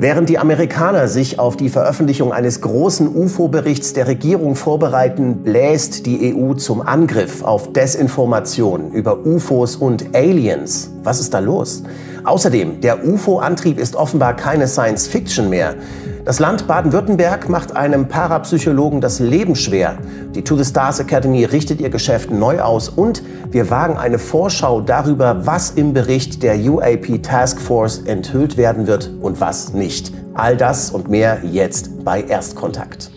Während die Amerikaner sich auf die Veröffentlichung eines großen UFO-Berichts der Regierung vorbereiten, bläst die EU zum Angriff auf Desinformation über UFOs und Aliens. Was ist da los? Außerdem, der UFO-Antrieb ist offenbar keine Science-Fiction mehr. Das Land Baden-Württemberg macht einem Parapsychologen das Leben schwer. Die To the Stars Academy richtet ihr Geschäft neu aus und wir wagen eine Vorschau darüber, was im Bericht der UAP Task Force enthüllt werden wird und was nicht. All das und mehr jetzt bei Erstkontakt.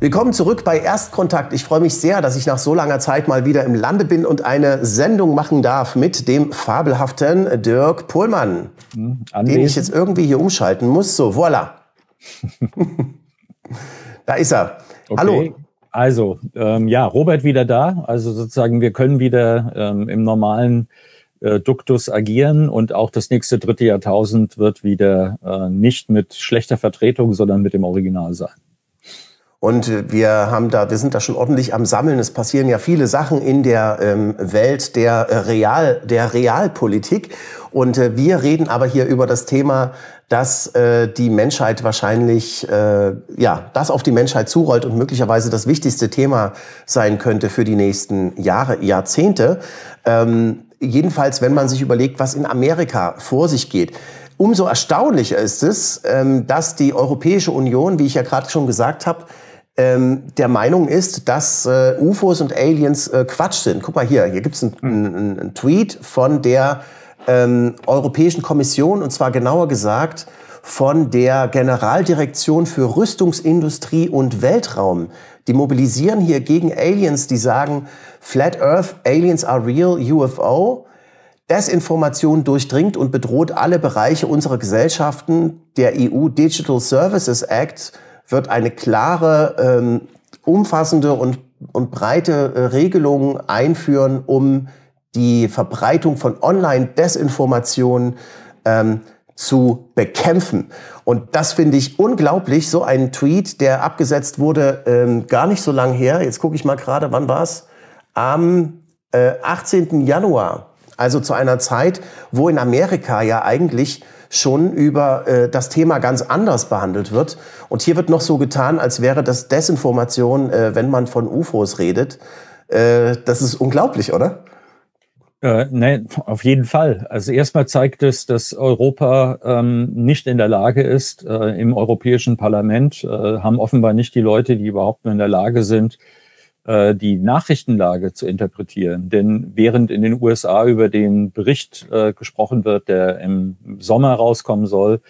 Willkommen zurück bei Erstkontakt. Ich freue mich sehr, dass ich nach so langer Zeit mal wieder im Lande bin und eine Sendung machen darf mit dem fabelhaften Dirk Pohlmann, hm, den ich jetzt irgendwie hier umschalten muss. So, voilà. da ist er. Okay. Hallo. Also, ähm, ja, Robert wieder da. Also sozusagen, wir können wieder ähm, im normalen äh, Duktus agieren und auch das nächste dritte Jahrtausend wird wieder äh, nicht mit schlechter Vertretung, sondern mit dem Original sein. Und wir haben da, wir sind da schon ordentlich am Sammeln. Es passieren ja viele Sachen in der ähm, Welt der äh, Real, der Realpolitik. Und äh, wir reden aber hier über das Thema, dass äh, die Menschheit wahrscheinlich, äh, ja, das auf die Menschheit zurollt und möglicherweise das wichtigste Thema sein könnte für die nächsten Jahre, Jahrzehnte. Ähm, jedenfalls, wenn man sich überlegt, was in Amerika vor sich geht. Umso erstaunlicher ist es, ähm, dass die Europäische Union, wie ich ja gerade schon gesagt habe, ähm, der Meinung ist, dass äh, UFOs und Aliens äh, Quatsch sind. Guck mal hier, hier gibt's einen, einen, einen Tweet von der ähm, Europäischen Kommission und zwar genauer gesagt von der Generaldirektion für Rüstungsindustrie und Weltraum. Die mobilisieren hier gegen Aliens, die sagen, Flat Earth, Aliens are real, UFO. Desinformation durchdringt und bedroht alle Bereiche unserer Gesellschaften. Der EU Digital Services Act wird eine klare, ähm, umfassende und, und breite äh, Regelung einführen, um die Verbreitung von Online-Desinformation ähm, zu bekämpfen. Und das finde ich unglaublich. So ein Tweet, der abgesetzt wurde, ähm, gar nicht so lang her. Jetzt gucke ich mal gerade, wann war's? Am äh, 18. Januar. Also zu einer Zeit, wo in Amerika ja eigentlich schon über äh, das Thema ganz anders behandelt wird. Und hier wird noch so getan, als wäre das Desinformation, äh, wenn man von UFOs redet. Äh, das ist unglaublich, oder? Äh, nein, auf jeden Fall. Also erstmal zeigt es, dass Europa ähm, nicht in der Lage ist. Äh, Im Europäischen Parlament äh, haben offenbar nicht die Leute, die überhaupt nur in der Lage sind, die Nachrichtenlage zu interpretieren. Denn während in den USA über den Bericht äh, gesprochen wird, der im Sommer rauskommen soll,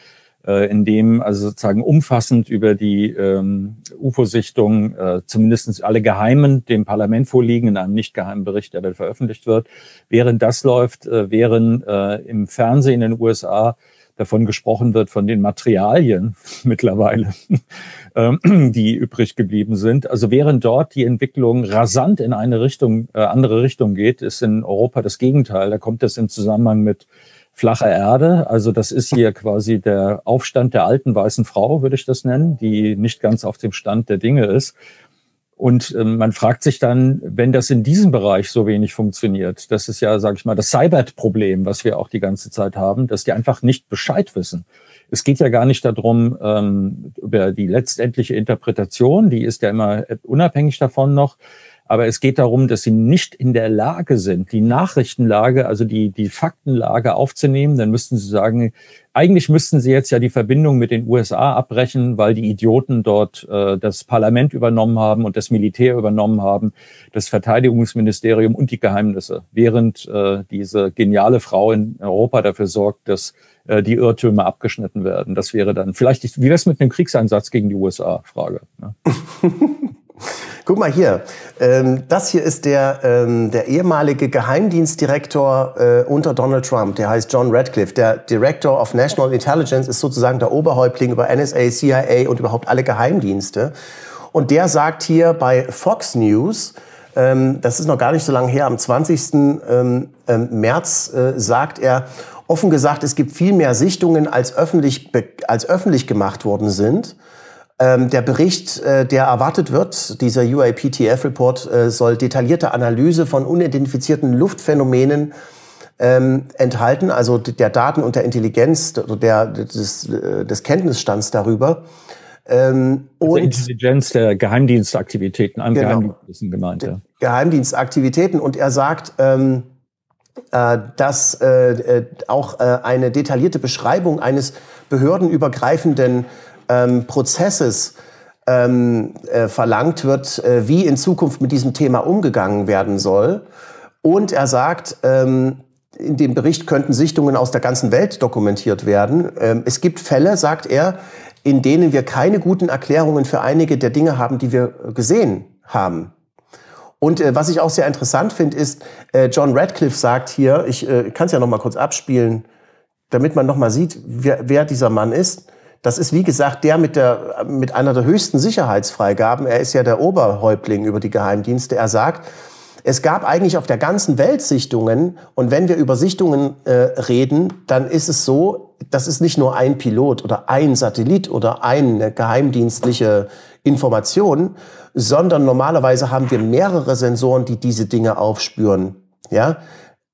äh, in dem also sozusagen umfassend über die ähm, UFO-Sichtung äh, zumindest alle Geheimen dem Parlament vorliegen, in einem nicht geheimen Bericht, der dann veröffentlicht wird. Während das läuft, äh, wären äh, im Fernsehen in den USA davon gesprochen wird, von den Materialien mittlerweile, ähm, die übrig geblieben sind. Also während dort die Entwicklung rasant in eine Richtung, äh, andere Richtung geht, ist in Europa das Gegenteil. Da kommt es im Zusammenhang mit flacher Erde. Also das ist hier quasi der Aufstand der alten weißen Frau, würde ich das nennen, die nicht ganz auf dem Stand der Dinge ist. Und ähm, man fragt sich dann, wenn das in diesem Bereich so wenig funktioniert, das ist ja, sage ich mal, das Cyber-Problem, was wir auch die ganze Zeit haben, dass die einfach nicht Bescheid wissen. Es geht ja gar nicht darum, ähm, über die letztendliche Interpretation, die ist ja immer unabhängig davon noch, aber es geht darum, dass sie nicht in der Lage sind, die Nachrichtenlage, also die, die Faktenlage aufzunehmen. Dann müssten sie sagen, eigentlich müssten sie jetzt ja die Verbindung mit den USA abbrechen, weil die Idioten dort äh, das Parlament übernommen haben und das Militär übernommen haben, das Verteidigungsministerium und die Geheimnisse. Während äh, diese geniale Frau in Europa dafür sorgt, dass äh, die Irrtümer abgeschnitten werden. Das wäre dann vielleicht, wie wäre es mit einem Kriegseinsatz gegen die USA? Frage. Ne? Guck mal hier, ähm, das hier ist der, ähm, der ehemalige Geheimdienstdirektor äh, unter Donald Trump, der heißt John Radcliffe. Der Director of National Intelligence ist sozusagen der Oberhäuptling über NSA, CIA und überhaupt alle Geheimdienste. Und der sagt hier bei Fox News, ähm, das ist noch gar nicht so lange her, am 20. Ähm, ähm, März äh, sagt er, offen gesagt, es gibt viel mehr Sichtungen, als öffentlich, als öffentlich gemacht worden sind. Ähm, der Bericht, äh, der erwartet wird, dieser UAPTF-Report, äh, soll detaillierte Analyse von unidentifizierten Luftphänomenen ähm, enthalten, also der Daten und der Intelligenz, der, des, äh, des Kenntnisstands darüber. Ähm, also und Intelligenz der Geheimdienstaktivitäten, einem genau, Geheimdienst gemeint. Ja. Geheimdienstaktivitäten und er sagt, ähm, äh, dass äh, äh, auch äh, eine detaillierte Beschreibung eines behördenübergreifenden ähm, Prozesses ähm, äh, verlangt wird, äh, wie in Zukunft mit diesem Thema umgegangen werden soll. Und er sagt, ähm, in dem Bericht könnten Sichtungen aus der ganzen Welt dokumentiert werden. Ähm, es gibt Fälle, sagt er, in denen wir keine guten Erklärungen für einige der Dinge haben, die wir gesehen haben. Und äh, was ich auch sehr interessant finde, ist, äh, John Radcliffe sagt hier, ich äh, kann es ja noch mal kurz abspielen, damit man noch mal sieht, wer, wer dieser Mann ist. Das ist, wie gesagt, der mit, der, mit einer der höchsten Sicherheitsfreigaben. Er ist ja der Oberhäuptling über die Geheimdienste. Er sagt, es gab eigentlich auf der ganzen Welt Sichtungen. Und wenn wir über Sichtungen äh, reden, dann ist es so, das ist nicht nur ein Pilot oder ein Satellit oder eine geheimdienstliche Information, sondern normalerweise haben wir mehrere Sensoren, die diese Dinge aufspüren. Ja,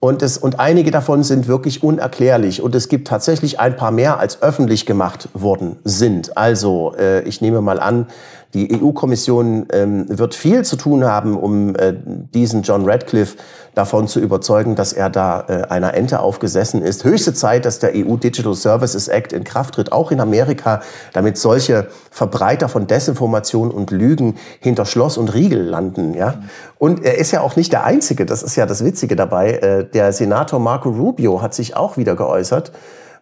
und, es, und einige davon sind wirklich unerklärlich. Und es gibt tatsächlich ein paar mehr, als öffentlich gemacht worden sind. Also, äh, ich nehme mal an, die EU-Kommission ähm, wird viel zu tun haben, um äh, diesen John Radcliffe davon zu überzeugen, dass er da äh, einer Ente aufgesessen ist. Höchste Zeit, dass der EU Digital Services Act in Kraft tritt, auch in Amerika, damit solche Verbreiter von Desinformation und Lügen hinter Schloss und Riegel landen. Ja? Und er ist ja auch nicht der Einzige, das ist ja das Witzige dabei. Äh, der Senator Marco Rubio hat sich auch wieder geäußert.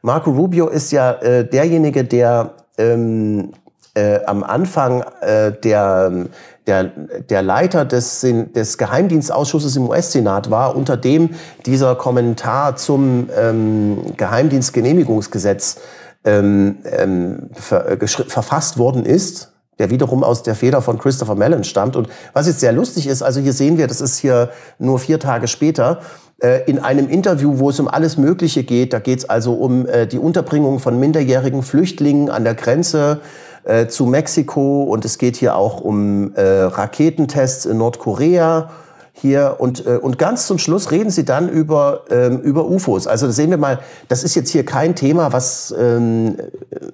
Marco Rubio ist ja äh, derjenige, der ähm, äh, am Anfang äh, der, der, der Leiter des, des Geheimdienstausschusses im US-Senat war, unter dem dieser Kommentar zum ähm, Geheimdienstgenehmigungsgesetz ähm, ähm, ver, äh, verfasst worden ist der wiederum aus der Feder von Christopher Mellon stammt. Und was jetzt sehr lustig ist, also hier sehen wir, das ist hier nur vier Tage später, äh, in einem Interview, wo es um alles Mögliche geht. Da geht es also um äh, die Unterbringung von minderjährigen Flüchtlingen an der Grenze äh, zu Mexiko und es geht hier auch um äh, Raketentests in Nordkorea hier und, äh, und ganz zum Schluss reden sie dann über, ähm, über UFOs. Also sehen wir mal, das ist jetzt hier kein Thema, was, ähm,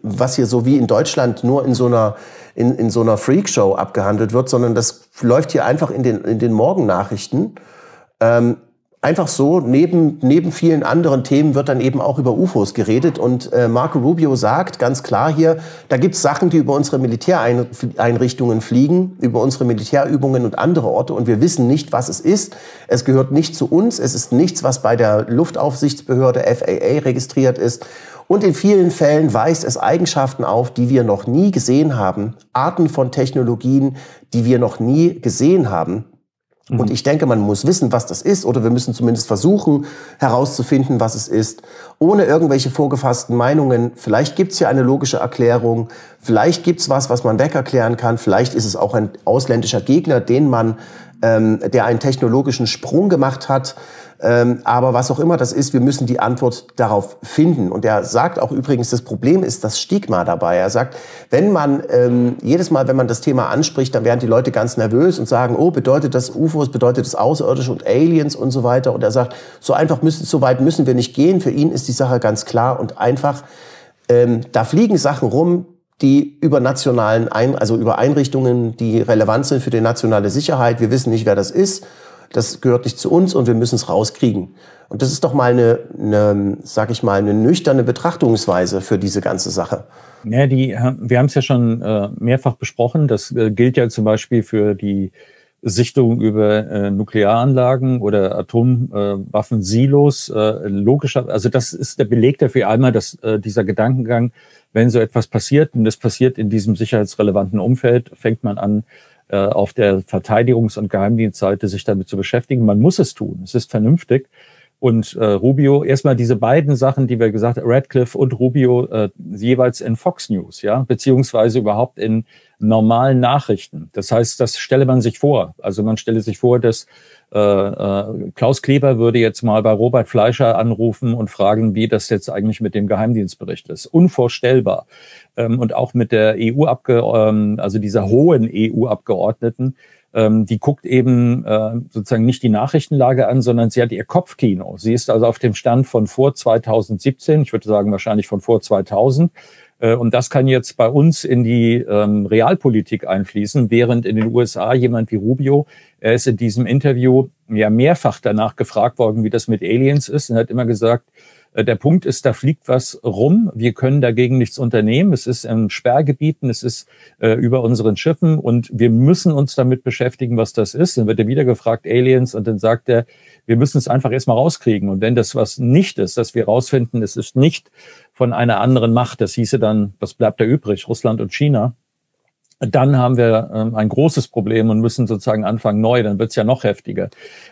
was hier so wie in Deutschland nur in so einer, in, in so einer Freakshow abgehandelt wird, sondern das läuft hier einfach in den, in den Morgennachrichten. Ähm, einfach so, neben, neben vielen anderen Themen wird dann eben auch über UFOs geredet. Und äh, Marco Rubio sagt ganz klar hier, da gibt's Sachen, die über unsere Militäreinrichtungen fliegen, über unsere Militärübungen und andere Orte. Und wir wissen nicht, was es ist. Es gehört nicht zu uns. Es ist nichts, was bei der Luftaufsichtsbehörde FAA registriert ist. Und in vielen Fällen weist es Eigenschaften auf, die wir noch nie gesehen haben. Arten von Technologien, die wir noch nie gesehen haben. Und mhm. ich denke, man muss wissen, was das ist, oder wir müssen zumindest versuchen herauszufinden, was es ist, ohne irgendwelche vorgefassten Meinungen. Vielleicht gibt es ja eine logische Erklärung, vielleicht gibt es was, was man wegerklären kann, vielleicht ist es auch ein ausländischer Gegner, den man, ähm, der einen technologischen Sprung gemacht hat, ähm, aber was auch immer das ist, wir müssen die Antwort darauf finden. Und er sagt auch übrigens, das Problem ist das Stigma dabei. Er sagt, wenn man ähm, jedes Mal, wenn man das Thema anspricht, dann werden die Leute ganz nervös und sagen, oh, bedeutet das UFOs, bedeutet das Außerirdische und Aliens und so weiter. Und er sagt, so einfach müssen, so weit müssen wir nicht gehen. Für ihn ist die Sache ganz klar und einfach. Ähm, da fliegen Sachen rum, die über nationalen, Ein also über Einrichtungen, die relevant sind für die nationale Sicherheit. Wir wissen nicht, wer das ist das gehört nicht zu uns und wir müssen es rauskriegen. Und das ist doch mal eine, eine sag ich mal, eine nüchterne Betrachtungsweise für diese ganze Sache. Ja, die, wir haben es ja schon äh, mehrfach besprochen. Das äh, gilt ja zum Beispiel für die Sichtung über äh, Nuklearanlagen oder Atomwaffensilos. Äh, logischer, also das ist der Beleg dafür einmal, dass äh, dieser Gedankengang, wenn so etwas passiert und es passiert in diesem sicherheitsrelevanten Umfeld, fängt man an, äh, auf der Verteidigungs- und Geheimdienstseite sich damit zu beschäftigen. Man muss es tun. Es ist vernünftig. Und äh, Rubio, erstmal diese beiden Sachen, die wir gesagt haben, Radcliffe und Rubio, äh, jeweils in Fox News, ja, beziehungsweise überhaupt in normalen Nachrichten. Das heißt, das stelle man sich vor. Also man stelle sich vor, dass äh, äh, Klaus Kleber würde jetzt mal bei Robert Fleischer anrufen und fragen, wie das jetzt eigentlich mit dem Geheimdienstbericht ist. Unvorstellbar. Ähm, und auch mit der EU, ähm, also dieser hohen EU-Abgeordneten, ähm, die guckt eben äh, sozusagen nicht die Nachrichtenlage an, sondern sie hat ihr Kopfkino. Sie ist also auf dem Stand von vor 2017, ich würde sagen wahrscheinlich von vor 2000 äh, und das kann jetzt bei uns in die ähm, Realpolitik einfließen, während in den USA jemand wie Rubio, er ist in diesem Interview ja mehrfach danach gefragt worden, wie das mit Aliens ist und hat immer gesagt, der Punkt ist, da fliegt was rum. Wir können dagegen nichts unternehmen. Es ist in Sperrgebieten, es ist äh, über unseren Schiffen und wir müssen uns damit beschäftigen, was das ist. Dann wird er wieder gefragt, Aliens, und dann sagt er, wir müssen es einfach erstmal rauskriegen. Und wenn das was nicht ist, dass wir rausfinden, es ist nicht von einer anderen Macht, das hieße dann, was bleibt da übrig, Russland und China, dann haben wir ähm, ein großes Problem und müssen sozusagen anfangen neu, dann wird es ja noch heftiger.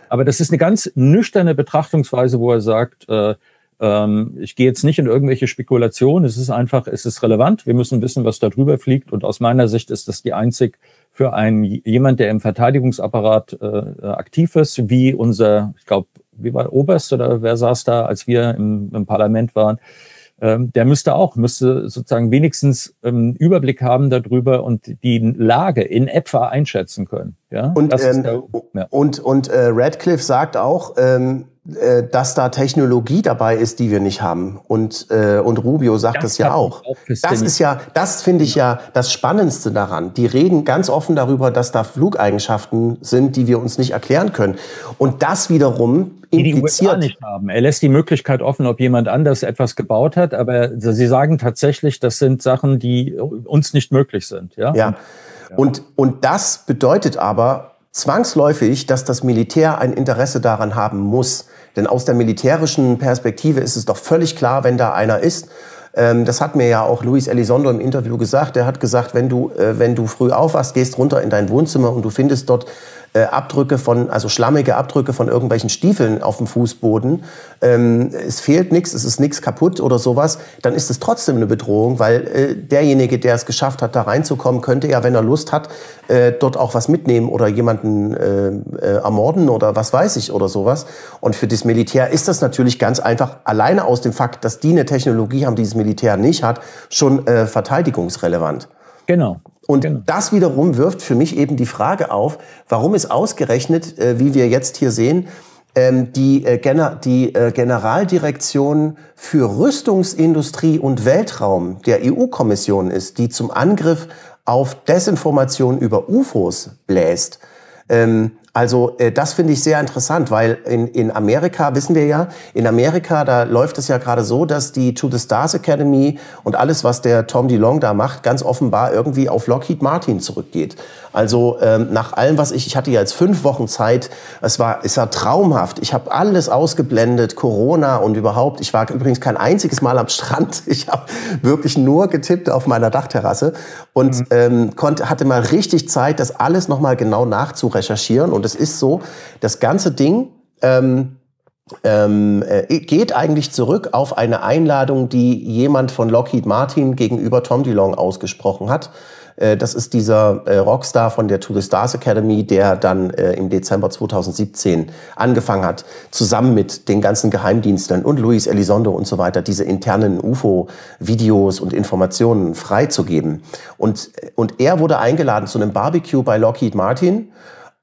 Aber das ist eine ganz nüchterne Betrachtungsweise, wo er sagt, äh, ähm, ich gehe jetzt nicht in irgendwelche Spekulationen, es ist einfach, es ist relevant, wir müssen wissen, was da drüber fliegt. Und aus meiner Sicht ist das die einzig für einen jemand, der im Verteidigungsapparat äh, aktiv ist, wie unser, ich glaube, wie war Oberst oder wer saß da, als wir im, im Parlament waren, ähm, der müsste auch, müsste sozusagen wenigstens ähm, Überblick haben darüber und die Lage in etwa einschätzen können. Ja? Und, ähm, der, ja. und, und äh, Radcliffe sagt auch, ähm, äh, dass da Technologie dabei ist, die wir nicht haben. Und, äh, und Rubio sagt das, das ja auch. auch das ist ja, das finde ich ja. ja das Spannendste daran. Die reden ganz offen darüber, dass da Flugeigenschaften sind, die wir uns nicht erklären können. Und das wiederum die die USA nicht haben. Er lässt die Möglichkeit offen, ob jemand anders etwas gebaut hat, aber sie sagen tatsächlich, das sind Sachen, die uns nicht möglich sind. Ja. ja. Und, und das bedeutet aber zwangsläufig, dass das Militär ein Interesse daran haben muss, denn aus der militärischen Perspektive ist es doch völlig klar, wenn da einer ist. Ähm, das hat mir ja auch Luis Elizondo im Interview gesagt. Er hat gesagt, wenn du, äh, wenn du früh aufwachst, gehst runter in dein Wohnzimmer und du findest dort äh, Abdrücke von, also schlammige Abdrücke von irgendwelchen Stiefeln auf dem Fußboden, ähm, es fehlt nichts, es ist nichts kaputt oder sowas, dann ist es trotzdem eine Bedrohung, weil äh, derjenige, der es geschafft hat, da reinzukommen, könnte ja, wenn er Lust hat, äh, dort auch was mitnehmen oder jemanden äh, äh, ermorden oder was weiß ich oder sowas. Und für das Militär ist das natürlich ganz einfach, alleine aus dem Fakt, dass die eine Technologie haben, die das Militär nicht hat, schon äh, verteidigungsrelevant. Genau. Und genau. das wiederum wirft für mich eben die Frage auf, warum ist ausgerechnet, äh, wie wir jetzt hier sehen, ähm, die, äh, Gener die äh, Generaldirektion für Rüstungsindustrie und Weltraum der EU-Kommission ist, die zum Angriff auf Desinformation über UFOs bläst. Ähm, also äh, das finde ich sehr interessant, weil in, in Amerika, wissen wir ja, in Amerika, da läuft es ja gerade so, dass die To the Stars Academy und alles, was der Tom DeLong da macht, ganz offenbar irgendwie auf Lockheed Martin zurückgeht. Also ähm, nach allem, was ich, ich hatte ja jetzt fünf Wochen Zeit, es war, es war traumhaft. Ich habe alles ausgeblendet, Corona und überhaupt. Ich war übrigens kein einziges Mal am Strand. Ich habe wirklich nur getippt auf meiner Dachterrasse und mhm. ähm, konnte, hatte mal richtig Zeit, das alles nochmal genau nachzurecherchieren. Und es ist so, das ganze Ding ähm, ähm, äh, geht eigentlich zurück auf eine Einladung, die jemand von Lockheed Martin gegenüber Tom DeLong ausgesprochen hat. Äh, das ist dieser äh, Rockstar von der To Stars Academy, der dann äh, im Dezember 2017 angefangen hat, zusammen mit den ganzen Geheimdiensten und Luis Elizondo und so weiter, diese internen UFO-Videos und Informationen freizugeben. Und, und er wurde eingeladen zu einem Barbecue bei Lockheed Martin.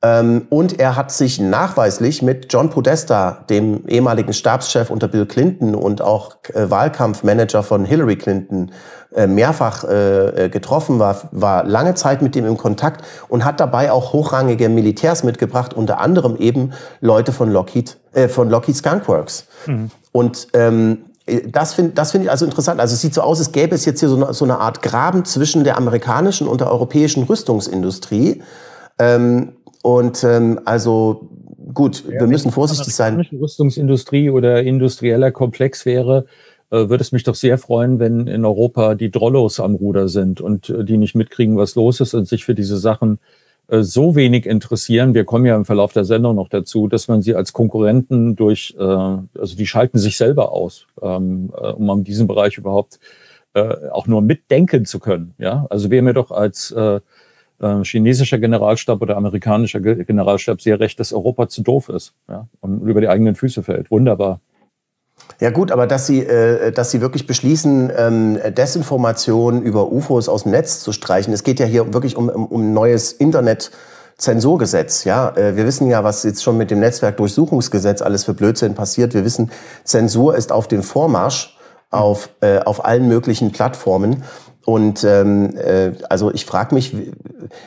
Ähm, und er hat sich nachweislich mit John Podesta, dem ehemaligen Stabschef unter Bill Clinton und auch Wahlkampfmanager von Hillary Clinton, äh, mehrfach äh, äh, getroffen, war, war lange Zeit mit ihm im Kontakt und hat dabei auch hochrangige Militärs mitgebracht, unter anderem eben Leute von Lockheed, äh, von Lockheed Skunkworks. Mhm. Und ähm, das finde das find ich also interessant. Also es sieht so aus, als gäbe es jetzt hier so eine, so eine Art Graben zwischen der amerikanischen und der europäischen Rüstungsindustrie. Ähm, und ähm, also gut, ja, wir müssen vorsichtig sein. Wenn Rüstungsindustrie oder industrieller Komplex wäre, äh, würde es mich doch sehr freuen, wenn in Europa die Drollos am Ruder sind und äh, die nicht mitkriegen, was los ist und sich für diese Sachen äh, so wenig interessieren. Wir kommen ja im Verlauf der Sendung noch dazu, dass man sie als Konkurrenten durch, also die schalten sich selber aus, ähm, um an diesem Bereich überhaupt äh, auch nur mitdenken zu können. Ja, also wäre mir doch als äh, chinesischer Generalstab oder amerikanischer Generalstab sehr recht, dass Europa zu doof ist ja, und über die eigenen Füße fällt. Wunderbar. Ja gut, aber dass Sie, äh, dass Sie wirklich beschließen, ähm, Desinformation über UFOs aus dem Netz zu streichen, es geht ja hier wirklich um, um, um neues Internet. Zensurgesetz, ja. Äh, wir wissen ja, was jetzt schon mit dem Netzwerkdurchsuchungsgesetz alles für Blödsinn passiert. Wir wissen, Zensur ist auf dem Vormarsch auf, äh, auf allen möglichen Plattformen. Und ähm, äh, also ich frage mich,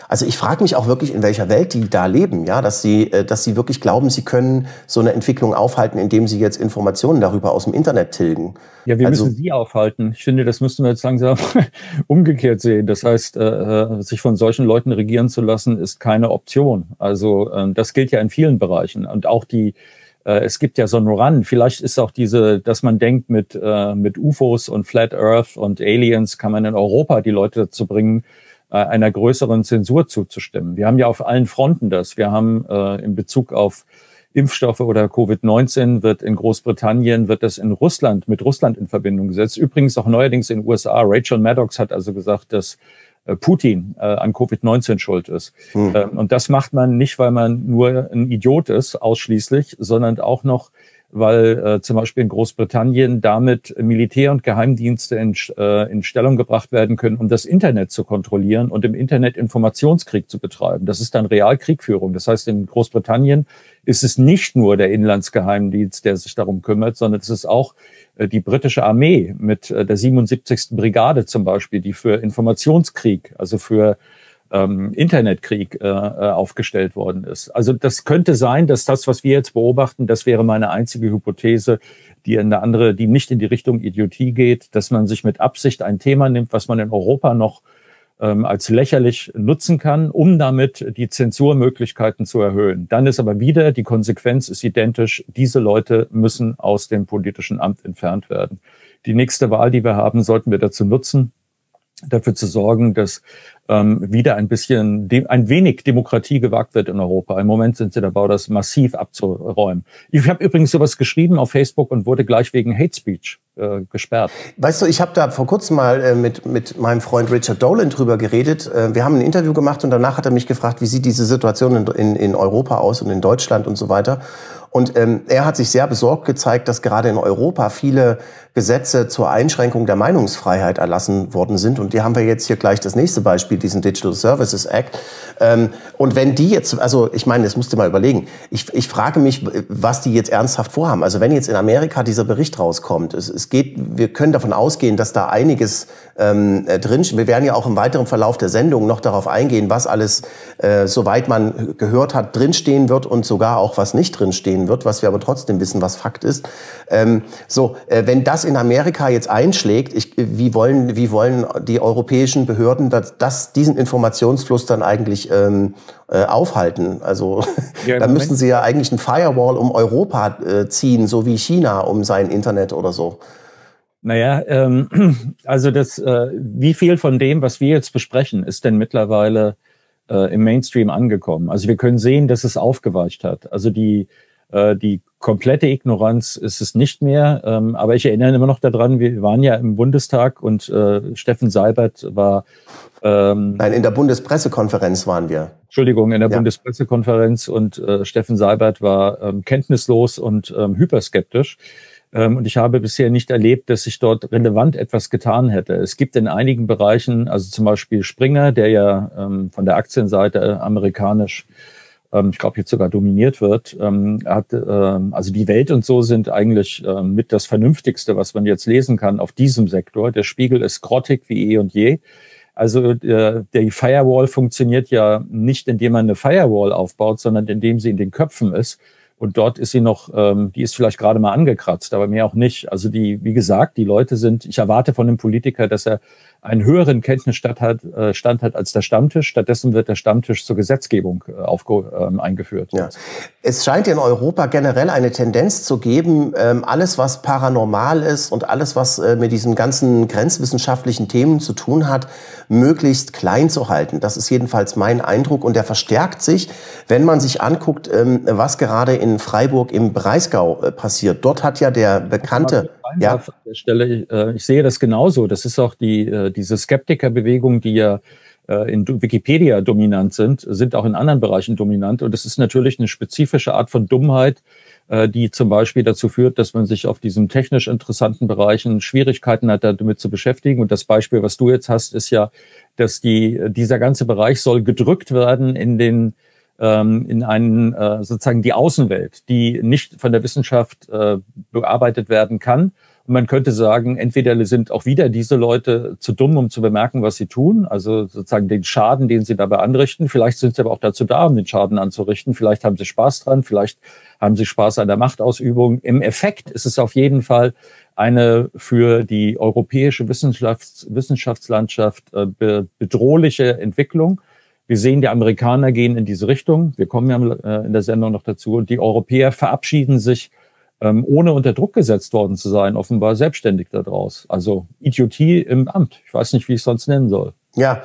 also ich frage mich auch wirklich, in welcher Welt die da leben, ja, dass sie, äh, dass sie wirklich glauben, sie können so eine Entwicklung aufhalten, indem sie jetzt Informationen darüber aus dem Internet tilgen. Ja, wir also, müssen sie aufhalten. Ich finde, das müssten wir jetzt langsam umgekehrt sehen. Das heißt, äh, äh, sich von solchen Leuten regieren zu lassen, ist keine Option. Also äh, das gilt ja in vielen Bereichen und auch die es gibt ja so einen Run. Vielleicht ist auch diese, dass man denkt, mit, äh, mit UFOs und Flat Earth und Aliens kann man in Europa die Leute dazu bringen, äh, einer größeren Zensur zuzustimmen. Wir haben ja auf allen Fronten das. Wir haben äh, in Bezug auf Impfstoffe oder Covid-19 wird in Großbritannien, wird das in Russland, mit Russland in Verbindung gesetzt. Übrigens auch neuerdings in den USA. Rachel Maddox hat also gesagt, dass äh, Putin äh, an Covid-19 schuld ist. Hm. Ähm, und das macht man nicht, weil man nur ein Idiot ist, ausschließlich, sondern auch noch, weil äh, zum Beispiel in Großbritannien damit Militär und Geheimdienste in, äh, in Stellung gebracht werden können, um das Internet zu kontrollieren und im Internet Informationskrieg zu betreiben. Das ist dann Realkriegführung. Das heißt, in Großbritannien ist es nicht nur der Inlandsgeheimdienst, der sich darum kümmert, sondern es ist auch äh, die britische Armee mit äh, der 77. Brigade zum Beispiel, die für Informationskrieg, also für ähm, Internetkrieg äh, äh, aufgestellt worden ist. Also das könnte sein, dass das, was wir jetzt beobachten, das wäre meine einzige Hypothese, die in eine andere, die nicht in die Richtung Idiotie geht, dass man sich mit Absicht ein Thema nimmt, was man in Europa noch ähm, als lächerlich nutzen kann, um damit die Zensurmöglichkeiten zu erhöhen. Dann ist aber wieder die Konsequenz ist identisch. Diese Leute müssen aus dem politischen Amt entfernt werden. Die nächste Wahl, die wir haben, sollten wir dazu nutzen, dafür zu sorgen, dass ähm, wieder ein bisschen, ein wenig Demokratie gewagt wird in Europa. Im Moment sind sie dabei, das massiv abzuräumen. Ich habe übrigens sowas geschrieben auf Facebook und wurde gleich wegen Hate Speech äh, gesperrt. Weißt du, ich habe da vor kurzem mal äh, mit, mit meinem Freund Richard Dolan drüber geredet. Äh, wir haben ein Interview gemacht und danach hat er mich gefragt, wie sieht diese Situation in, in, in Europa aus und in Deutschland und so weiter. Und ähm, er hat sich sehr besorgt gezeigt, dass gerade in Europa viele Gesetze zur Einschränkung der Meinungsfreiheit erlassen worden sind. Und die haben wir jetzt hier gleich das nächste Beispiel, diesen Digital Services Act. Ähm, und wenn die jetzt, also ich meine, das musst du mal überlegen, ich, ich frage mich, was die jetzt ernsthaft vorhaben. Also wenn jetzt in Amerika dieser Bericht rauskommt, es, es geht, wir können davon ausgehen, dass da einiges ähm, äh, drin Wir werden ja auch im weiteren Verlauf der Sendung noch darauf eingehen, was alles, äh, soweit man gehört hat, drinstehen wird und sogar auch was nicht drinstehen wird, was wir aber trotzdem wissen, was Fakt ist. Ähm, so, äh, wenn das in Amerika jetzt einschlägt, ich, wie, wollen, wie wollen die europäischen Behörden das, das diesen Informationsfluss dann eigentlich ähm, äh, aufhalten? Also ja, da müssten sie ja eigentlich ein Firewall um Europa äh, ziehen, so wie China um sein Internet oder so. Naja, ähm, also das, äh, wie viel von dem, was wir jetzt besprechen, ist denn mittlerweile äh, im Mainstream angekommen? Also wir können sehen, dass es aufgeweicht hat. Also die die komplette Ignoranz ist es nicht mehr. Ähm, aber ich erinnere immer noch daran, wir waren ja im Bundestag und äh, Steffen Seibert war. Ähm, Nein, in der Bundespressekonferenz waren wir. Entschuldigung, in der ja. Bundespressekonferenz und äh, Steffen Seibert war ähm, kenntnislos und ähm, hyperskeptisch. Ähm, und ich habe bisher nicht erlebt, dass sich dort relevant etwas getan hätte. Es gibt in einigen Bereichen, also zum Beispiel Springer, der ja ähm, von der Aktienseite amerikanisch ähm, ich glaube jetzt sogar dominiert wird, ähm, hat, ähm, also die Welt und so sind eigentlich ähm, mit das Vernünftigste, was man jetzt lesen kann auf diesem Sektor. Der Spiegel ist grottig wie eh und je. Also äh, die Firewall funktioniert ja nicht, indem man eine Firewall aufbaut, sondern indem sie in den Köpfen ist. Und dort ist sie noch, ähm, die ist vielleicht gerade mal angekratzt, aber mehr auch nicht. Also die, wie gesagt, die Leute sind, ich erwarte von einem Politiker, dass er einen höheren Kenntnisstand hat, äh, Stand hat als der Stammtisch. Stattdessen wird der Stammtisch zur Gesetzgebung äh, aufge, ähm, eingeführt. Ja. Es scheint in Europa generell eine Tendenz zu geben, ähm, alles, was paranormal ist und alles, was äh, mit diesen ganzen grenzwissenschaftlichen Themen zu tun hat, möglichst klein zu halten. Das ist jedenfalls mein Eindruck und der verstärkt sich, wenn man sich anguckt, ähm, was gerade in Freiburg im Breisgau äh, passiert. Dort hat ja der bekannte. Ja. An der Stelle, äh, ich sehe das genauso. Das ist auch die, äh, diese Skeptikerbewegung, die ja in Wikipedia dominant sind, sind auch in anderen Bereichen dominant. Und es ist natürlich eine spezifische Art von Dummheit, die zum Beispiel dazu führt, dass man sich auf diesen technisch interessanten Bereichen Schwierigkeiten hat, damit zu beschäftigen. Und das Beispiel, was du jetzt hast, ist ja, dass die, dieser ganze Bereich soll gedrückt werden in den ähm, in einen äh, sozusagen die Außenwelt, die nicht von der Wissenschaft äh, bearbeitet werden kann. Und man könnte sagen, entweder sind auch wieder diese Leute zu dumm, um zu bemerken, was sie tun, also sozusagen den Schaden, den sie dabei anrichten. Vielleicht sind sie aber auch dazu da, um den Schaden anzurichten. Vielleicht haben sie Spaß dran, vielleicht haben sie Spaß an der Machtausübung. Im Effekt ist es auf jeden Fall eine für die europäische Wissenschafts Wissenschaftslandschaft äh, bedrohliche Entwicklung. Wir sehen, die Amerikaner gehen in diese Richtung. Wir kommen ja äh, in der Sendung noch dazu. Und die Europäer verabschieden sich, ähm, ohne unter Druck gesetzt worden zu sein, offenbar selbstständig daraus. Also Idiotie im Amt. Ich weiß nicht, wie ich es sonst nennen soll. Ja,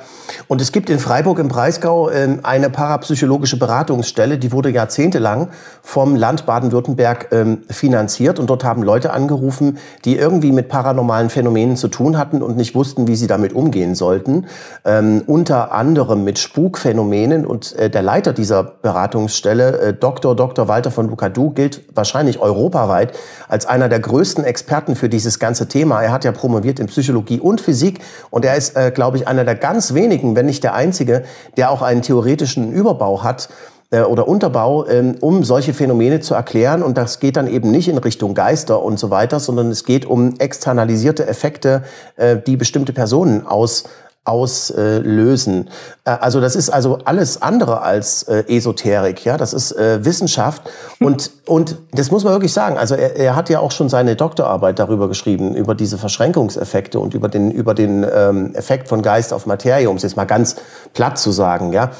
und es gibt in Freiburg im Breisgau äh, eine parapsychologische Beratungsstelle, die wurde jahrzehntelang vom Land Baden-Württemberg ähm, finanziert. Und dort haben Leute angerufen, die irgendwie mit paranormalen Phänomenen zu tun hatten und nicht wussten, wie sie damit umgehen sollten. Ähm, unter anderem mit Spukphänomenen. Und äh, der Leiter dieser Beratungsstelle, äh, Dr. Dr. Walter von Lucadou, gilt wahrscheinlich europaweit als einer der größten Experten für dieses ganze Thema. Er hat ja promoviert in Psychologie und Physik und er ist, glaube ich, einer der ganz wenigen, wenn nicht der einzige, der auch einen theoretischen Überbau hat äh, oder Unterbau, ähm, um solche Phänomene zu erklären. Und das geht dann eben nicht in Richtung Geister und so weiter, sondern es geht um externalisierte Effekte, äh, die bestimmte Personen aus auslösen. Äh, also das ist also alles andere als äh, Esoterik, ja, das ist äh, Wissenschaft und und das muss man wirklich sagen. Also er, er hat ja auch schon seine Doktorarbeit darüber geschrieben über diese Verschränkungseffekte und über den über den ähm, Effekt von Geist auf Materie, um es jetzt mal ganz platt zu sagen, ja.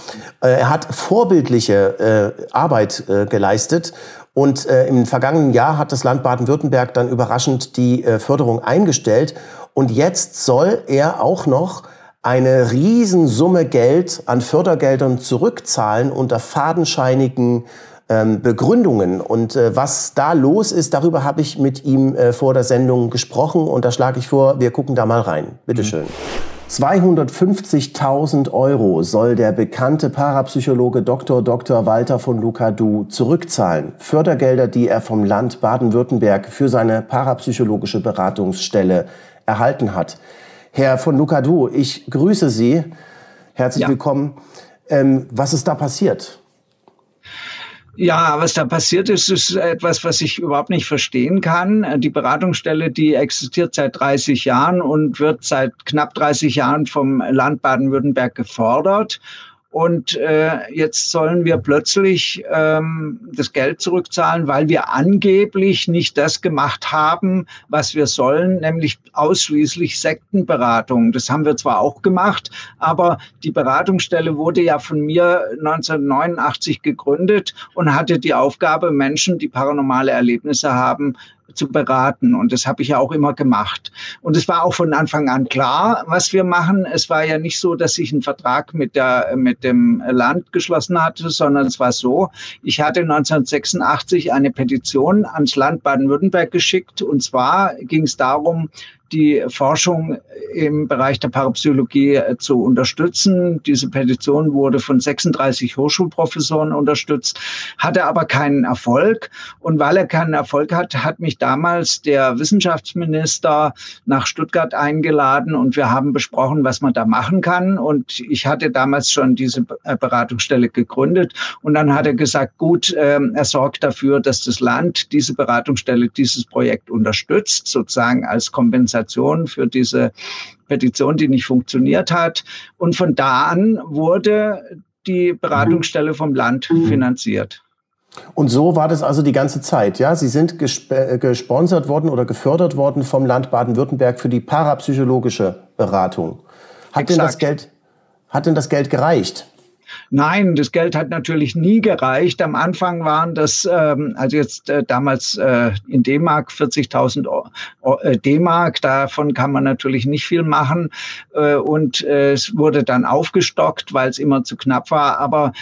Äh, er hat vorbildliche äh, Arbeit äh, geleistet und äh, im vergangenen Jahr hat das Land Baden-Württemberg dann überraschend die äh, Förderung eingestellt. Und jetzt soll er auch noch eine Riesensumme Geld an Fördergeldern zurückzahlen unter fadenscheinigen ähm, Begründungen. Und äh, was da los ist, darüber habe ich mit ihm äh, vor der Sendung gesprochen. Und da schlage ich vor, wir gucken da mal rein. Bitteschön. Mhm. 250.000 Euro soll der bekannte Parapsychologe Dr. Dr. Walter von Lucadou zurückzahlen. Fördergelder, die er vom Land Baden-Württemberg für seine parapsychologische Beratungsstelle erhalten hat. Herr von Lucadou, ich grüße Sie. Herzlich ja. willkommen. Ähm, was ist da passiert? Ja, was da passiert ist, ist etwas, was ich überhaupt nicht verstehen kann. Die Beratungsstelle, die existiert seit 30 Jahren und wird seit knapp 30 Jahren vom Land Baden-Württemberg gefordert. Und äh, jetzt sollen wir plötzlich ähm, das Geld zurückzahlen, weil wir angeblich nicht das gemacht haben, was wir sollen, nämlich ausschließlich Sektenberatung. Das haben wir zwar auch gemacht, aber die Beratungsstelle wurde ja von mir 1989 gegründet und hatte die Aufgabe, Menschen, die paranormale Erlebnisse haben, zu beraten. Und das habe ich ja auch immer gemacht. Und es war auch von Anfang an klar, was wir machen. Es war ja nicht so, dass ich einen Vertrag mit, der, mit dem Land geschlossen hatte, sondern es war so, ich hatte 1986 eine Petition ans Land Baden-Württemberg geschickt. Und zwar ging es darum, die Forschung im Bereich der Parapsychologie äh, zu unterstützen. Diese Petition wurde von 36 Hochschulprofessoren unterstützt, hatte aber keinen Erfolg. Und weil er keinen Erfolg hat, hat mich damals der Wissenschaftsminister nach Stuttgart eingeladen und wir haben besprochen, was man da machen kann. Und ich hatte damals schon diese äh, Beratungsstelle gegründet. Und dann hat er gesagt, gut, ähm, er sorgt dafür, dass das Land diese Beratungsstelle, dieses Projekt unterstützt, sozusagen als Kompensation Organisation für diese Petition, die nicht funktioniert hat. Und von da an wurde die Beratungsstelle vom Land mhm. finanziert. Und so war das also die ganze Zeit, ja? Sie sind gesp äh, gesponsert worden oder gefördert worden vom Land Baden-Württemberg für die parapsychologische Beratung. Hat denn das Geld, hat denn das Geld gereicht? Nein, das Geld hat natürlich nie gereicht. Am Anfang waren das, ähm, also jetzt äh, damals äh, in D-Mark 40.000 äh, D-Mark. Davon kann man natürlich nicht viel machen. Äh, und äh, es wurde dann aufgestockt, weil es immer zu knapp war. Aber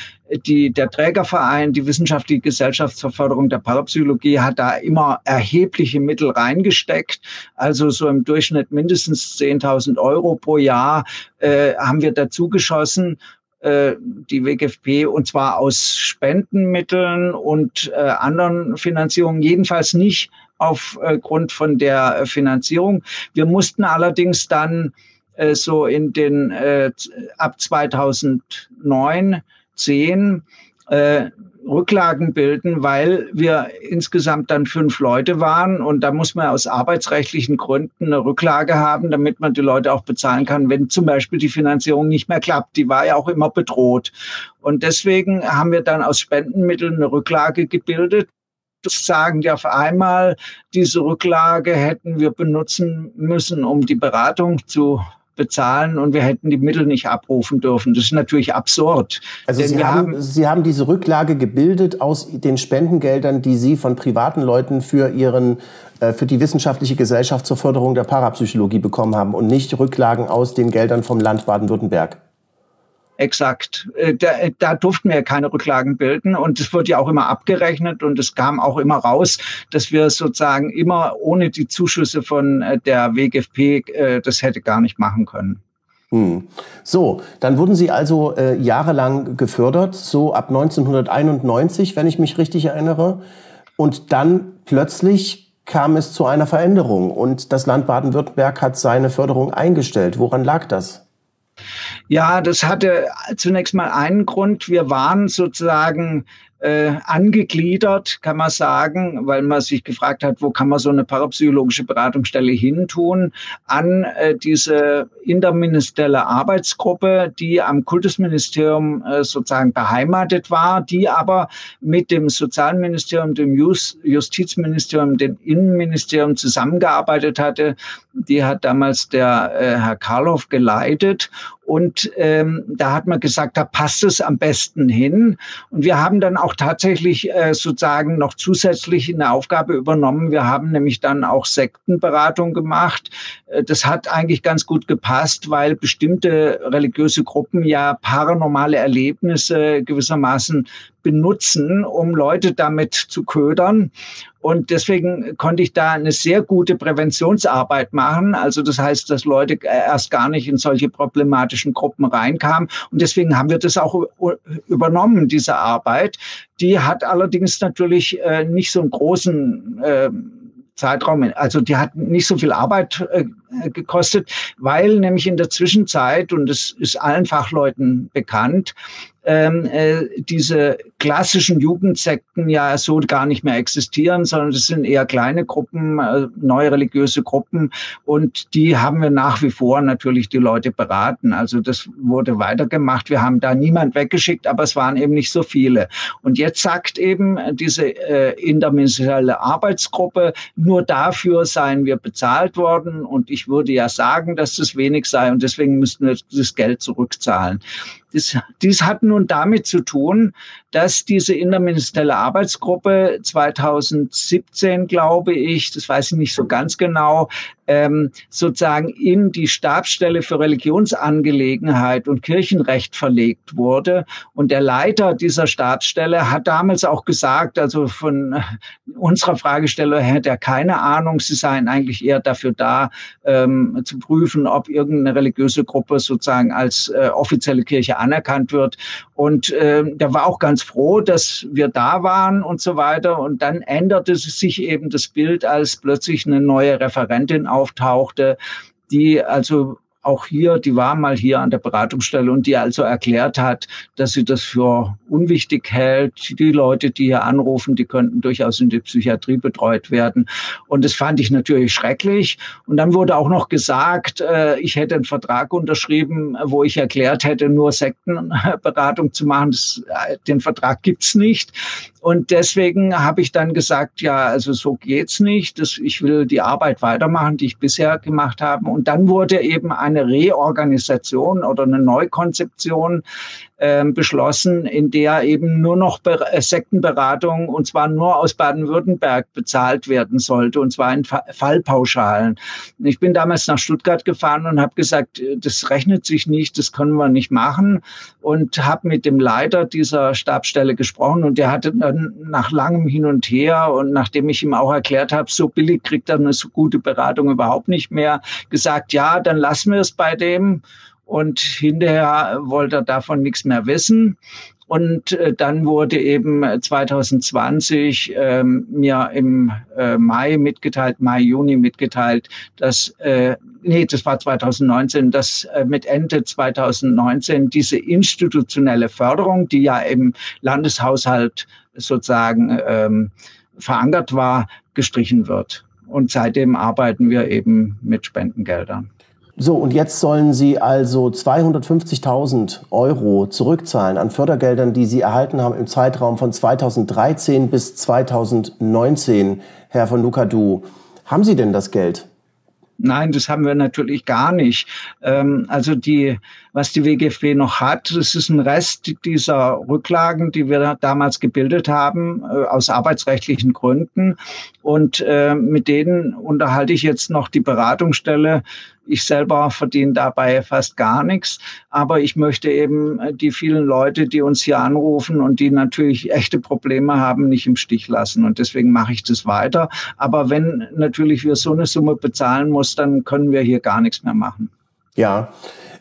die, der Trägerverein, die Wissenschaftliche Gesellschaft zur Förderung der Parapsychologie hat da immer erhebliche Mittel reingesteckt. Also so im Durchschnitt mindestens 10.000 Euro pro Jahr äh, haben wir dazu geschossen äh, die WGFP und zwar aus Spendenmitteln und äh, anderen Finanzierungen, jedenfalls nicht aufgrund von der Finanzierung. Wir mussten allerdings dann äh, so in den äh, ab 2009 10 äh, Rücklagen bilden, weil wir insgesamt dann fünf Leute waren und da muss man aus arbeitsrechtlichen Gründen eine Rücklage haben, damit man die Leute auch bezahlen kann, wenn zum Beispiel die Finanzierung nicht mehr klappt. Die war ja auch immer bedroht. Und deswegen haben wir dann aus Spendenmitteln eine Rücklage gebildet. Das sagen die auf einmal, diese Rücklage hätten wir benutzen müssen, um die Beratung zu bezahlen und wir hätten die Mittel nicht abrufen dürfen. Das ist natürlich absurd. Also Sie haben, haben, Sie haben diese Rücklage gebildet aus den Spendengeldern, die Sie von privaten Leuten für Ihren äh, für die wissenschaftliche Gesellschaft zur Förderung der Parapsychologie bekommen haben und nicht Rücklagen aus den Geldern vom Land Baden-Württemberg. Exakt. Äh, da, da durften wir keine Rücklagen bilden und es wurde ja auch immer abgerechnet und es kam auch immer raus, dass wir sozusagen immer ohne die Zuschüsse von äh, der WGFP äh, das hätte gar nicht machen können. Hm. So, dann wurden Sie also äh, jahrelang gefördert, so ab 1991, wenn ich mich richtig erinnere. Und dann plötzlich kam es zu einer Veränderung und das Land Baden-Württemberg hat seine Förderung eingestellt. Woran lag das? Ja, das hatte zunächst mal einen Grund. Wir waren sozusagen äh, angegliedert, kann man sagen, weil man sich gefragt hat, wo kann man so eine parapsychologische Beratungsstelle hintun, an äh, diese interministerielle Arbeitsgruppe, die am Kultusministerium äh, sozusagen beheimatet war, die aber mit dem Sozialministerium, dem Just Justizministerium, dem Innenministerium zusammengearbeitet hatte. Die hat damals der äh, Herr Karloff geleitet und ähm, da hat man gesagt, da passt es am besten hin. Und wir haben dann auch tatsächlich äh, sozusagen noch zusätzlich eine Aufgabe übernommen. Wir haben nämlich dann auch Sektenberatung gemacht. Äh, das hat eigentlich ganz gut gepasst, weil bestimmte religiöse Gruppen ja paranormale Erlebnisse gewissermaßen benutzen, um Leute damit zu ködern. Und deswegen konnte ich da eine sehr gute Präventionsarbeit machen. Also das heißt, dass Leute erst gar nicht in solche problematischen Gruppen reinkamen. Und deswegen haben wir das auch übernommen, diese Arbeit. Die hat allerdings natürlich äh, nicht so einen großen äh, Zeitraum, also die hat nicht so viel Arbeit äh, gekostet, weil nämlich in der Zwischenzeit, und das ist allen Fachleuten bekannt, ähm, äh, diese klassischen Jugendsekten ja so gar nicht mehr existieren, sondern das sind eher kleine Gruppen, äh, neue religiöse Gruppen und die haben wir nach wie vor natürlich die Leute beraten. Also das wurde weitergemacht. Wir haben da niemand weggeschickt, aber es waren eben nicht so viele. Und jetzt sagt eben diese äh, interministerielle Arbeitsgruppe, nur dafür seien wir bezahlt worden und ich würde ja sagen, dass das wenig sei und deswegen müssten wir das Geld zurückzahlen. Das, dies hat nun damit zu tun, dass diese interministerielle Arbeitsgruppe 2017, glaube ich, das weiß ich nicht so ganz genau, ähm, sozusagen in die Stabsstelle für Religionsangelegenheit und Kirchenrecht verlegt wurde. Und der Leiter dieser Stabsstelle hat damals auch gesagt, also von unserer Fragesteller hätte er keine Ahnung, sie seien eigentlich eher dafür da, ähm, zu prüfen, ob irgendeine religiöse Gruppe sozusagen als äh, offizielle Kirche anerkannt wird. Und äh, der war auch ganz froh, dass wir da waren und so weiter. Und dann änderte sich eben das Bild, als plötzlich eine neue Referentin auftauchte, die also auch hier, die war mal hier an der Beratungsstelle und die also erklärt hat, dass sie das für unwichtig hält. Die Leute, die hier anrufen, die könnten durchaus in die Psychiatrie betreut werden. Und das fand ich natürlich schrecklich. Und dann wurde auch noch gesagt, äh, ich hätte einen Vertrag unterschrieben, wo ich erklärt hätte, nur Sektenberatung zu machen. Das, äh, den Vertrag gibt's nicht. Und deswegen habe ich dann gesagt, ja, also so geht's nicht. Das, ich will die Arbeit weitermachen, die ich bisher gemacht habe. Und dann wurde eben eine Reorganisation oder eine Neukonzeption ähm, beschlossen, in der eben nur noch äh, Sektenberatung und zwar nur aus Baden-Württemberg bezahlt werden sollte und zwar in Fallpauschalen. Ich bin damals nach Stuttgart gefahren und habe gesagt, äh, das rechnet sich nicht, das können wir nicht machen und habe mit dem Leiter dieser Stabstelle gesprochen und der hatte nach langem Hin und Her und nachdem ich ihm auch erklärt habe, so billig kriegt er eine so gute Beratung überhaupt nicht mehr, gesagt, ja, dann lassen wir es bei dem und hinterher wollte er davon nichts mehr wissen. Und äh, dann wurde eben 2020 ähm, mir im äh, Mai mitgeteilt, Mai, Juni mitgeteilt, dass, äh, nee, das war 2019, dass äh, mit Ende 2019 diese institutionelle Förderung, die ja im Landeshaushalt sozusagen ähm, verankert war, gestrichen wird. Und seitdem arbeiten wir eben mit Spendengeldern. So, und jetzt sollen Sie also 250.000 Euro zurückzahlen an Fördergeldern, die Sie erhalten haben im Zeitraum von 2013 bis 2019, Herr von Lukadu. Haben Sie denn das Geld? Nein, das haben wir natürlich gar nicht. Ähm, also die, was die WGFW noch hat, das ist ein Rest dieser Rücklagen, die wir damals gebildet haben, äh, aus arbeitsrechtlichen Gründen. Und äh, mit denen unterhalte ich jetzt noch die Beratungsstelle ich selber verdiene dabei fast gar nichts, aber ich möchte eben äh, die vielen Leute, die uns hier anrufen und die natürlich echte Probleme haben, nicht im Stich lassen. Und deswegen mache ich das weiter. Aber wenn natürlich wir so eine Summe bezahlen muss, dann können wir hier gar nichts mehr machen. Ja.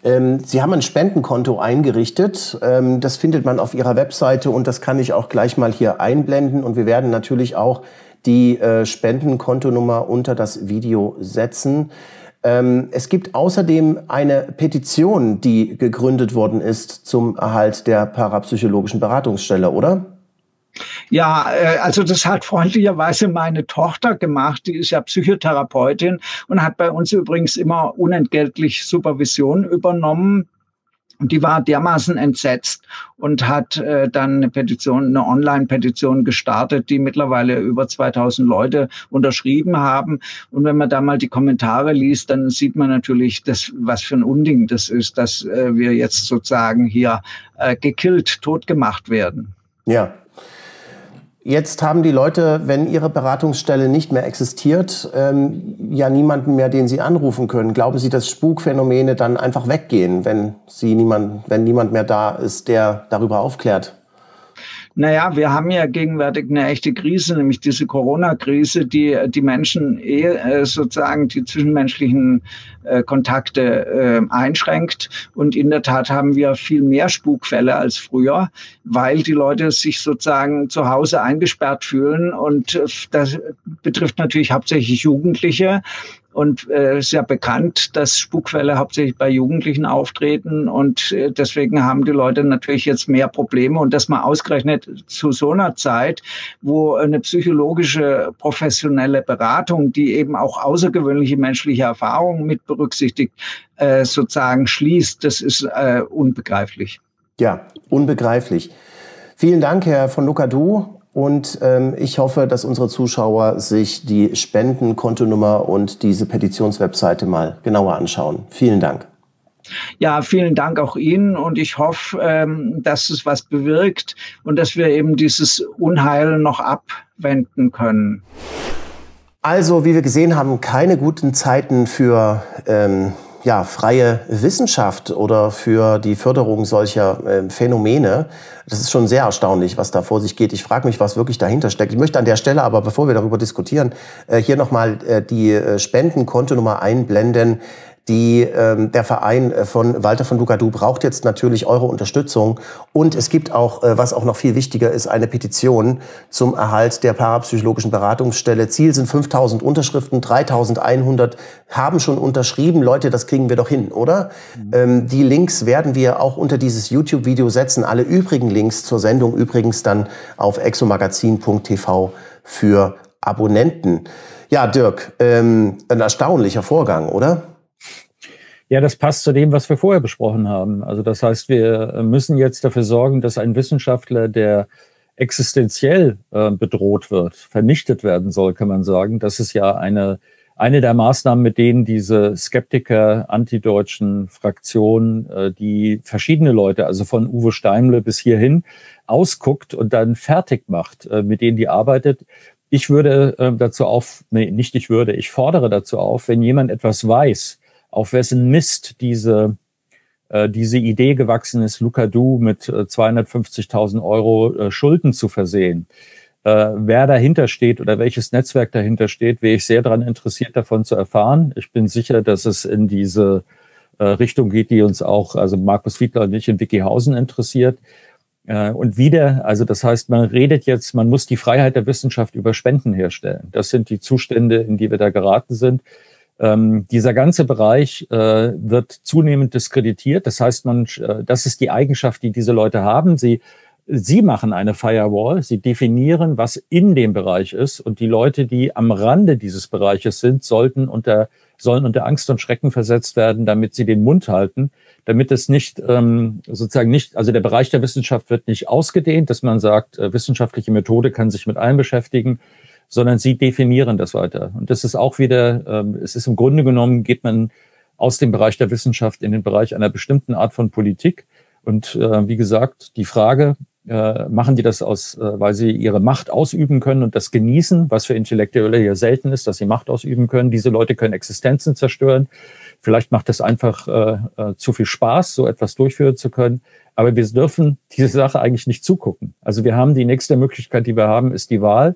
Ähm, Sie haben ein Spendenkonto eingerichtet. Ähm, das findet man auf Ihrer Webseite und das kann ich auch gleich mal hier einblenden. Und wir werden natürlich auch die äh, Spendenkontonummer unter das Video setzen. Ähm, es gibt außerdem eine Petition, die gegründet worden ist zum Erhalt der parapsychologischen Beratungsstelle, oder? Ja, äh, also das hat freundlicherweise meine Tochter gemacht. Die ist ja Psychotherapeutin und hat bei uns übrigens immer unentgeltlich Supervision übernommen. Und die war dermaßen entsetzt und hat äh, dann eine Petition, eine Online-Petition gestartet, die mittlerweile über 2000 Leute unterschrieben haben. Und wenn man da mal die Kommentare liest, dann sieht man natürlich, das, was für ein Unding das ist, dass äh, wir jetzt sozusagen hier äh, gekillt, tot gemacht werden. Ja, Jetzt haben die Leute, wenn ihre Beratungsstelle nicht mehr existiert, ähm, ja niemanden mehr, den sie anrufen können. Glauben Sie, dass Spukphänomene dann einfach weggehen, wenn sie niemand, wenn niemand mehr da ist, der darüber aufklärt? Naja, wir haben ja gegenwärtig eine echte Krise, nämlich diese Corona-Krise, die die Menschen eh äh, sozusagen die zwischenmenschlichen äh, Kontakte äh, einschränkt. Und in der Tat haben wir viel mehr Spukfälle als früher, weil die Leute sich sozusagen zu Hause eingesperrt fühlen. Und das betrifft natürlich hauptsächlich Jugendliche. Und äh, ist ja bekannt, dass Spukfälle hauptsächlich bei Jugendlichen auftreten. Und äh, deswegen haben die Leute natürlich jetzt mehr Probleme. Und das mal ausgerechnet zu so einer Zeit, wo eine psychologische professionelle Beratung, die eben auch außergewöhnliche menschliche Erfahrungen mit berücksichtigt, äh, sozusagen schließt, das ist äh, unbegreiflich. Ja, unbegreiflich. Vielen Dank, Herr von Lucadou. Und ähm, ich hoffe, dass unsere Zuschauer sich die Spendenkontonummer und diese Petitionswebseite mal genauer anschauen. Vielen Dank. Ja, vielen Dank auch Ihnen und ich hoffe, ähm, dass es was bewirkt und dass wir eben dieses Unheil noch abwenden können. Also, wie wir gesehen haben, keine guten Zeiten für ähm, ja, freie Wissenschaft oder für die Förderung solcher äh, Phänomene. Das ist schon sehr erstaunlich, was da vor sich geht. Ich frage mich, was wirklich dahinter steckt. Ich möchte an der Stelle aber, bevor wir darüber diskutieren, äh, hier nochmal äh, die äh, Spendenkontonummer einblenden die, ähm, der Verein äh, von Walter von Ducadou braucht jetzt natürlich eure Unterstützung. Und es gibt auch, äh, was auch noch viel wichtiger ist, eine Petition zum Erhalt der parapsychologischen Beratungsstelle. Ziel sind 5000 Unterschriften, 3100 haben schon unterschrieben. Leute, das kriegen wir doch hin, oder? Mhm. Ähm, die Links werden wir auch unter dieses YouTube-Video setzen. Alle übrigen Links zur Sendung übrigens dann auf exomagazin.tv für Abonnenten. Ja, Dirk, ähm, ein erstaunlicher Vorgang, oder? Ja, das passt zu dem, was wir vorher besprochen haben. Also das heißt, wir müssen jetzt dafür sorgen, dass ein Wissenschaftler, der existenziell äh, bedroht wird, vernichtet werden soll, kann man sagen. Das ist ja eine, eine der Maßnahmen, mit denen diese Skeptiker antideutschen Fraktionen, äh, die verschiedene Leute, also von Uwe Steimle bis hierhin, ausguckt und dann fertig macht, äh, mit denen die arbeitet. Ich würde äh, dazu auf, nee, nicht ich würde, ich fordere dazu auf, wenn jemand etwas weiß, auf wessen Mist diese äh, diese Idee gewachsen ist, Luca Du mit äh, 250.000 Euro äh, Schulden zu versehen. Äh, wer dahinter steht oder welches Netzwerk dahinter steht, wäre ich sehr daran interessiert, davon zu erfahren. Ich bin sicher, dass es in diese äh, Richtung geht, die uns auch, also Markus Fiedler und ich in Wikihausen interessiert. Äh, und wieder, also das heißt, man redet jetzt, man muss die Freiheit der Wissenschaft über Spenden herstellen. Das sind die Zustände, in die wir da geraten sind. Ähm, dieser ganze Bereich äh, wird zunehmend diskreditiert. Das heißt, man, äh, das ist die Eigenschaft, die diese Leute haben. Sie, sie machen eine Firewall. Sie definieren, was in dem Bereich ist. Und die Leute, die am Rande dieses Bereiches sind, sollten unter, sollen unter Angst und Schrecken versetzt werden, damit sie den Mund halten, damit es nicht ähm, sozusagen nicht, also der Bereich der Wissenschaft wird nicht ausgedehnt, dass man sagt, äh, wissenschaftliche Methode kann sich mit allem beschäftigen sondern sie definieren das weiter. Und das ist auch wieder, ähm, es ist im Grunde genommen, geht man aus dem Bereich der Wissenschaft in den Bereich einer bestimmten Art von Politik. Und äh, wie gesagt, die Frage, äh, machen die das aus, äh, weil sie ihre Macht ausüben können und das genießen, was für Intellektuelle ja selten ist, dass sie Macht ausüben können. Diese Leute können Existenzen zerstören. Vielleicht macht es einfach äh, äh, zu viel Spaß, so etwas durchführen zu können. Aber wir dürfen diese Sache eigentlich nicht zugucken. Also wir haben die nächste Möglichkeit, die wir haben, ist die Wahl.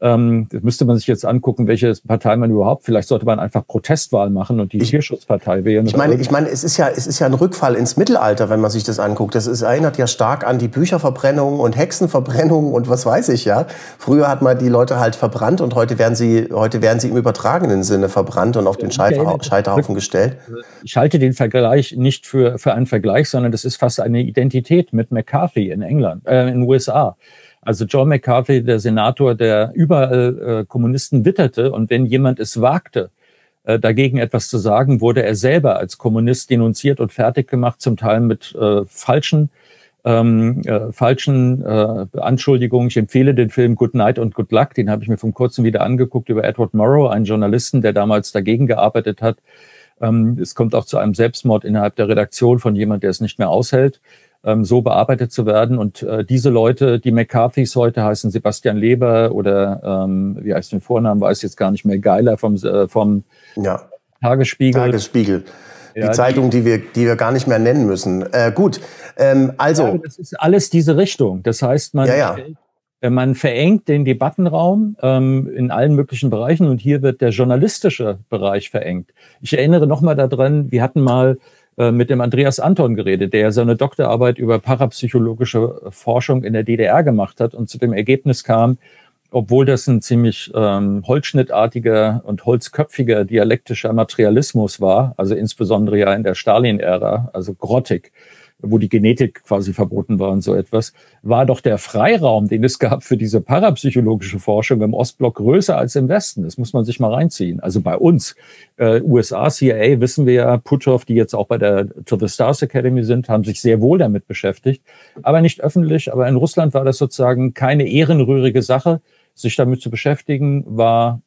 Ähm, das müsste man sich jetzt angucken, welche Partei man überhaupt. Vielleicht sollte man einfach Protestwahl machen und die ich, Tierschutzpartei wählen. Ich meine, ich meine, es ist ja, es ist ja ein Rückfall ins Mittelalter, wenn man sich das anguckt. Das ist, erinnert ja stark an die Bücherverbrennung und Hexenverbrennung und was weiß ich ja. Früher hat man die Leute halt verbrannt und heute werden sie, heute werden sie im übertragenen Sinne verbrannt und auf den Scheiterhaufen, Scheiterhaufen gestellt. Ich halte den Vergleich nicht für, für einen Vergleich, sondern das ist fast eine Identität mit McCarthy in England, äh, in den USA. Also John McCarthy, der Senator, der überall äh, Kommunisten witterte und wenn jemand es wagte, äh, dagegen etwas zu sagen, wurde er selber als Kommunist denunziert und fertig gemacht, zum Teil mit äh, falschen ähm, äh, falschen äh, Anschuldigungen. Ich empfehle den Film Good Night und Good Luck, den habe ich mir vor kurzem wieder angeguckt über Edward Morrow, einen Journalisten, der damals dagegen gearbeitet hat. Ähm, es kommt auch zu einem Selbstmord innerhalb der Redaktion von jemand, der es nicht mehr aushält ähm, so bearbeitet zu werden. Und äh, diese Leute, die McCarthys heute heißen Sebastian Leber oder ähm, wie heißt den Vornamen, weiß jetzt gar nicht mehr, Geiler vom, äh, vom ja. Tagesspiegel. Tagesspiegel. Die ja, Zeitung, die, die, wir, die wir gar nicht mehr nennen müssen. Äh, gut, ähm, also. Ja, das ist alles diese Richtung. Das heißt, man, ja. Äh, man verengt den Debattenraum ähm, in allen möglichen Bereichen und hier wird der journalistische Bereich verengt. Ich erinnere nochmal daran, wir hatten mal mit dem Andreas Anton geredet, der seine Doktorarbeit über parapsychologische Forschung in der DDR gemacht hat und zu dem Ergebnis kam, obwohl das ein ziemlich ähm, holzschnittartiger und holzköpfiger dialektischer Materialismus war, also insbesondere ja in der Stalin-Ära, also grottig, wo die Genetik quasi verboten war und so etwas, war doch der Freiraum, den es gab für diese parapsychologische Forschung im Ostblock größer als im Westen. Das muss man sich mal reinziehen. Also bei uns, äh, USA, CIA, wissen wir ja, Puthoff, die jetzt auch bei der To the Stars Academy sind, haben sich sehr wohl damit beschäftigt, aber nicht öffentlich. Aber in Russland war das sozusagen keine ehrenrührige Sache. Sich damit zu beschäftigen, war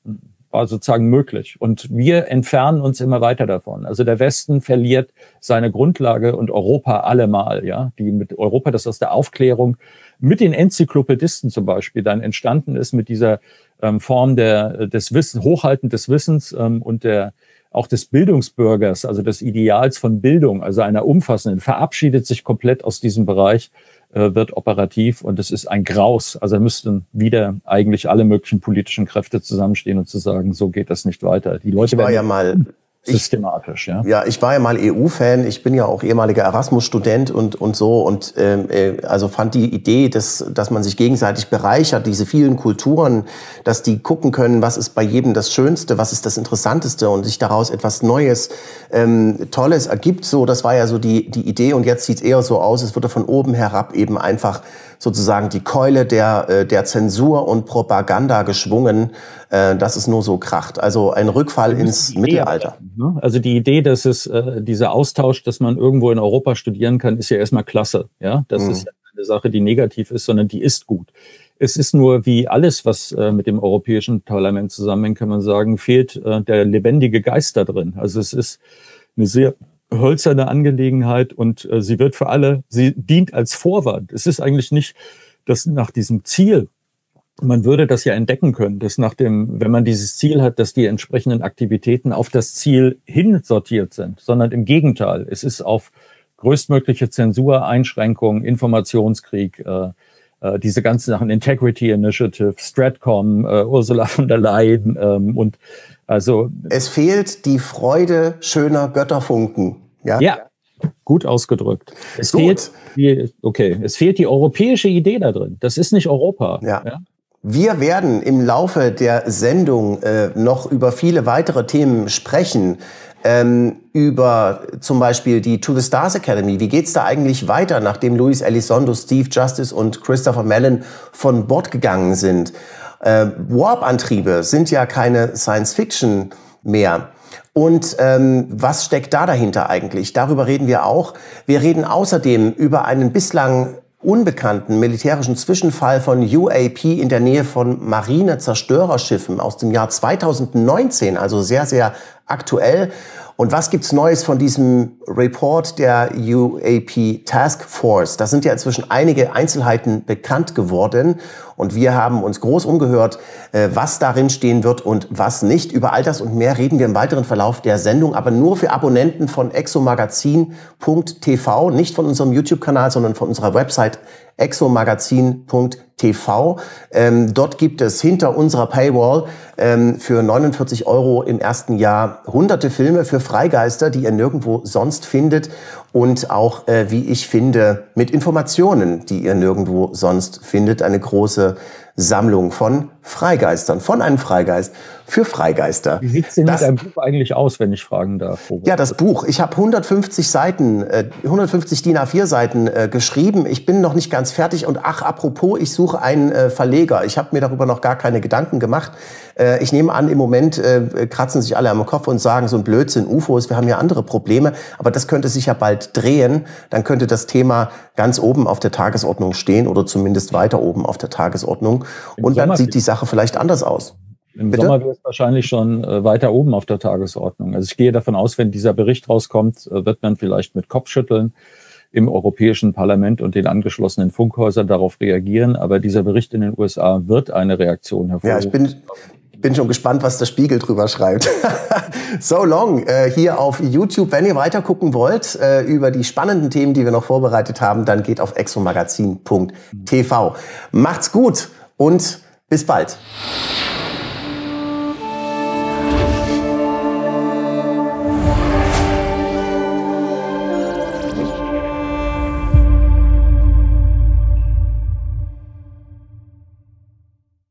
war sozusagen möglich. Und wir entfernen uns immer weiter davon. Also der Westen verliert seine Grundlage und Europa allemal, ja, die mit Europa, das aus der Aufklärung mit den Enzyklopädisten zum Beispiel dann entstanden ist, mit dieser ähm, Form der, des Wissens, Hochhalten des Wissens ähm, und der, auch des Bildungsbürgers, also des Ideals von Bildung, also einer umfassenden, verabschiedet sich komplett aus diesem Bereich äh, wird operativ und es ist ein Graus. Also müssten wieder eigentlich alle möglichen politischen Kräfte zusammenstehen und zu sagen, so geht das nicht weiter. Die Leute ich war ja mal systematisch, ja. Ja, ich war ja mal EU-Fan. Ich bin ja auch ehemaliger Erasmus-Student und und so und ähm, äh, also fand die Idee, dass dass man sich gegenseitig bereichert, diese vielen Kulturen, dass die gucken können, was ist bei jedem das Schönste, was ist das Interessanteste und sich daraus etwas Neues, ähm, Tolles ergibt. So, das war ja so die die Idee und jetzt sieht's eher so aus, es wird von oben herab eben einfach sozusagen die Keule der, äh, der Zensur und Propaganda geschwungen, äh, dass es nur so kracht. Also ein Rückfall ins Mittelalter. Ne? Also die Idee, dass es äh, dieser Austausch, dass man irgendwo in Europa studieren kann, ist ja erstmal klasse. Ja, das mhm. ist eine Sache, die negativ ist, sondern die ist gut. Es ist nur wie alles, was äh, mit dem Europäischen Parlament zusammenhängt, kann man sagen, fehlt äh, der lebendige Geist da drin. Also es ist eine sehr hölzerne Angelegenheit und äh, sie wird für alle, sie dient als Vorwand. Es ist eigentlich nicht dass nach diesem Ziel, man würde das ja entdecken können, dass nach dem, wenn man dieses Ziel hat, dass die entsprechenden Aktivitäten auf das Ziel hin sortiert sind, sondern im Gegenteil, es ist auf größtmögliche Zensur, Einschränkung, Informationskrieg, äh, diese ganzen Sachen, Integrity Initiative, Stratcom, äh, Ursula von der Leyen ähm, und also es fehlt die Freude schöner Götterfunken. Ja, ja gut ausgedrückt. Es gut. fehlt die, okay, es fehlt die europäische Idee da drin. Das ist nicht Europa. Ja. ja? Wir werden im Laufe der Sendung äh, noch über viele weitere Themen sprechen. Ähm, über zum Beispiel die To the Stars Academy. Wie geht's da eigentlich weiter, nachdem Luis Elizondo, Steve Justice und Christopher Mellon von Bord gegangen sind? Äh, Warp-Antriebe sind ja keine Science-Fiction mehr. Und ähm, was steckt da dahinter eigentlich? Darüber reden wir auch. Wir reden außerdem über einen bislang unbekannten militärischen Zwischenfall von UAP in der Nähe von Marine-Zerstörerschiffen aus dem Jahr 2019, also sehr, sehr aktuell. Und was gibt's Neues von diesem Report der UAP Task Force? Da sind ja inzwischen einige Einzelheiten bekannt geworden und wir haben uns groß umgehört, äh, was darin stehen wird und was nicht. Über all das und mehr reden wir im weiteren Verlauf der Sendung, aber nur für Abonnenten von exomagazin.tv, nicht von unserem YouTube-Kanal, sondern von unserer Website exomagazin.tv. Ähm, dort gibt es hinter unserer Paywall ähm, für 49 Euro im ersten Jahr hunderte Filme für Freigeister, die ihr nirgendwo sonst findet und auch, äh, wie ich finde, mit Informationen, die ihr nirgendwo sonst findet. Eine große Sammlung von Freigeistern, von einem Freigeist für Freigeister. Wie sieht es denn das, mit einem Buch eigentlich aus, wenn ich fragen darf? Robert? Ja, das Buch. Ich habe 150 Seiten, äh, 150 DIN A4 Seiten äh, geschrieben. Ich bin noch nicht ganz fertig. Und ach, apropos, ich suche einen äh, Verleger. Ich habe mir darüber noch gar keine Gedanken gemacht. Äh, ich nehme an, im Moment äh, kratzen sich alle am Kopf und sagen, so ein Blödsinn, UFOs, wir haben ja andere Probleme. Aber das könnte sich ja bald drehen. Dann könnte das Thema ganz oben auf der Tagesordnung stehen oder zumindest weiter oben auf der Tagesordnung. Im und Sommer dann sieht die Sache vielleicht anders aus. Im Bitte? Sommer wird es wahrscheinlich schon äh, weiter oben auf der Tagesordnung. Also ich gehe davon aus, wenn dieser Bericht rauskommt, äh, wird man vielleicht mit Kopfschütteln im Europäischen Parlament und den angeschlossenen Funkhäusern darauf reagieren. Aber dieser Bericht in den USA wird eine Reaktion hervorrufen. Ja, ich bin, bin schon gespannt, was der Spiegel drüber schreibt. so long äh, hier auf YouTube. Wenn ihr weiter gucken wollt äh, über die spannenden Themen, die wir noch vorbereitet haben, dann geht auf exomagazin.tv. Macht's gut und bis bald.